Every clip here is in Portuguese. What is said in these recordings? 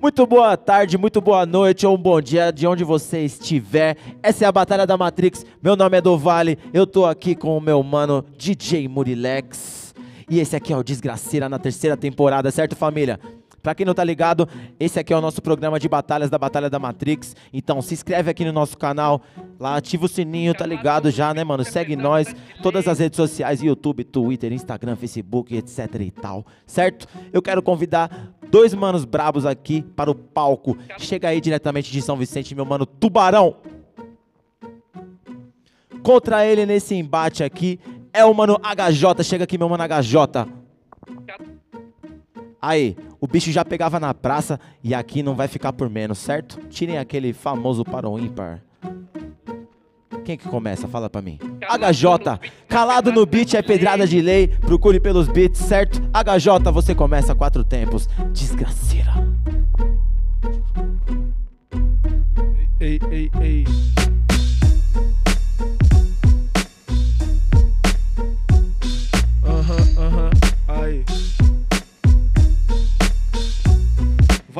Muito boa tarde, muito boa noite ou um bom dia de onde você estiver. Essa é a Batalha da Matrix. Meu nome é Dovale. Eu tô aqui com o meu mano DJ Murilex. E esse aqui é o Desgraceira na terceira temporada, certo, família? Pra quem não tá ligado, esse aqui é o nosso programa de batalhas da Batalha da Matrix. Então se inscreve aqui no nosso canal, lá ativa o sininho, tá ligado já, né, mano? Segue nós, todas as redes sociais, YouTube, Twitter, Instagram, Facebook, etc e tal, certo? Eu quero convidar dois manos brabos aqui para o palco. Chega aí diretamente de São Vicente, meu mano Tubarão. Contra ele nesse embate aqui é o mano HJ. Chega aqui, meu mano HJ. Aí, o bicho já pegava na praça e aqui não vai ficar por menos, certo? Tirem aquele famoso para o ímpar. Quem que começa? Fala pra mim. HJ, calado no beat é pedrada de lei. Procure pelos beats, certo? HJ, você começa quatro tempos. Desgraceira. Ei, ei, ei.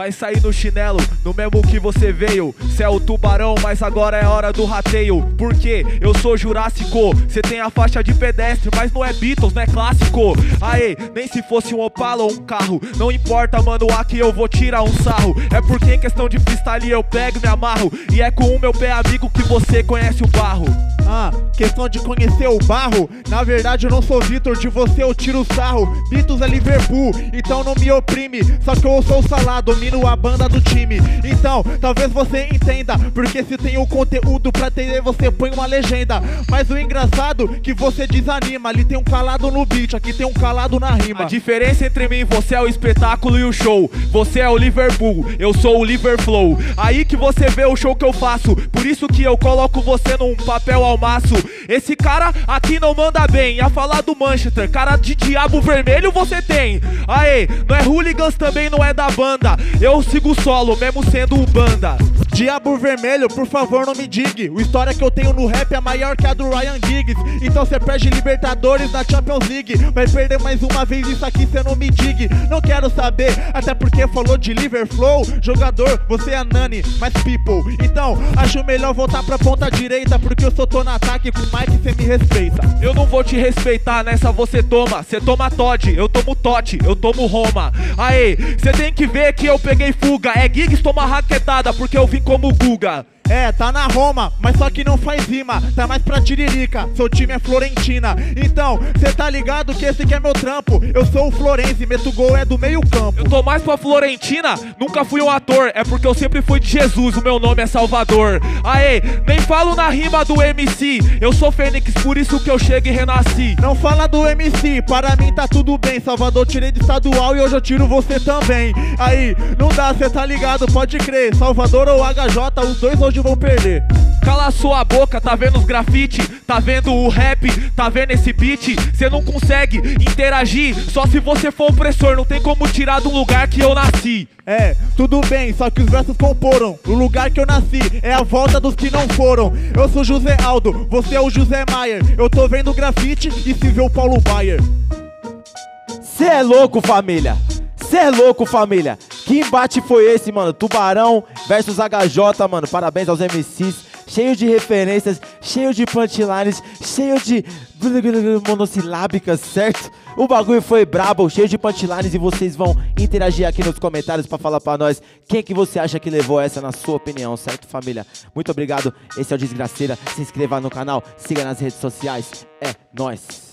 Vai sair no chinelo, no mesmo que você veio. Cê é o tubarão, mas agora é hora do rateio. Porque eu sou Jurássico. Cê tem a faixa de pedestre, mas não é Beatles, não é clássico. Aê, nem se fosse um Opala ou um carro. Não importa, mano, aqui eu vou tirar um sarro. É porque em questão de freestyle eu pego e me amarro. E é com o meu pé amigo que você conhece o barro. Ah, questão de conhecer o barro. Na verdade, eu não sou Vitor, de você eu tiro sarro. Beatles é Liverpool, então não me oprime. Só que eu sou o salado, domino a banda do time. Então, talvez você entenda, porque se tem o conteúdo pra entender, você põe uma legenda. Mas o engraçado que você desanima. Ali tem um calado no beat, aqui tem um calado na rima. A diferença entre mim e você é o espetáculo e o show. Você é o Liverpool, eu sou o Liverflow. Aí que você vê o show que eu faço. Por isso que eu coloco você num papel ao maço. Esse cara aqui não manda bem. A falar do Manchester, cara de diabo vermelho você tem. Aê, não é hooligans, também não é da banda. Eu sigo solo, mesmo sendo banda. Diabo Vermelho, por favor, não me diga. O história que eu tenho no rap é maior que a do Ryan Giggs. Então cê perde Libertadores na Champions League. Vai perder mais uma vez isso aqui, cê não me diga. Não quero saber, até porque falou de Liverflow. Jogador, você é Nani, mas people. Então, acho melhor voltar pra ponta direita, porque eu só tô no ataque com o Mike, cê me respeita. Eu não vou te respeitar, nessa você toma. Cê toma Todd, eu tomo Totti, eu tomo Roma. Aê, cê tem que ver que eu peguei fuga. É Giggs toma raquetada, porque eu vim como Guga. É, tá na Roma, mas só que não faz rima, tá mais pra tiririca, seu time é Florentina. Então, cê tá ligado que esse aqui é meu trampo. Eu sou o Florenzi, meto gol é do meio campo. Eu tô mais pra Florentina, nunca fui um ator. É porque eu sempre fui de Jesus, o meu nome é Salvador. Aê, nem falo na rima do MC. Eu sou Fênix, por isso que eu chego e renasci. Não fala do MC, para mim tá tudo bem. Salvador tirei de estadual e hoje eu tiro você também. Aí, não dá, cê tá ligado, pode crer. Salvador ou HJ, os dois hoje vão perder. Cala sua boca, tá vendo os grafite? Tá vendo o rap? Tá vendo esse beat? Cê não consegue interagir só se você for opressor. Não tem como tirar do lugar que eu nasci. É, tudo bem, só que os versos comporam. O lugar que eu nasci é a volta dos que não foram. Eu sou José Aldo, você é o José Maier. Eu tô vendo grafite e se vê o Paulo Baier. Cê é louco, família. Cê é louco, família. Que embate foi esse, mano? Tubarão versus HJ, mano. Parabéns aos MCs. Cheio de referências, cheio de punchlines, cheio de monossilábicas, certo? O bagulho foi brabo, cheio de punchlines e vocês vão interagir aqui nos comentários pra falar pra nós quem que você acha que levou essa na sua opinião, certo, família? Muito obrigado. Esse é o Desgraceira. Se inscreva no canal, siga nas redes sociais. É nóis.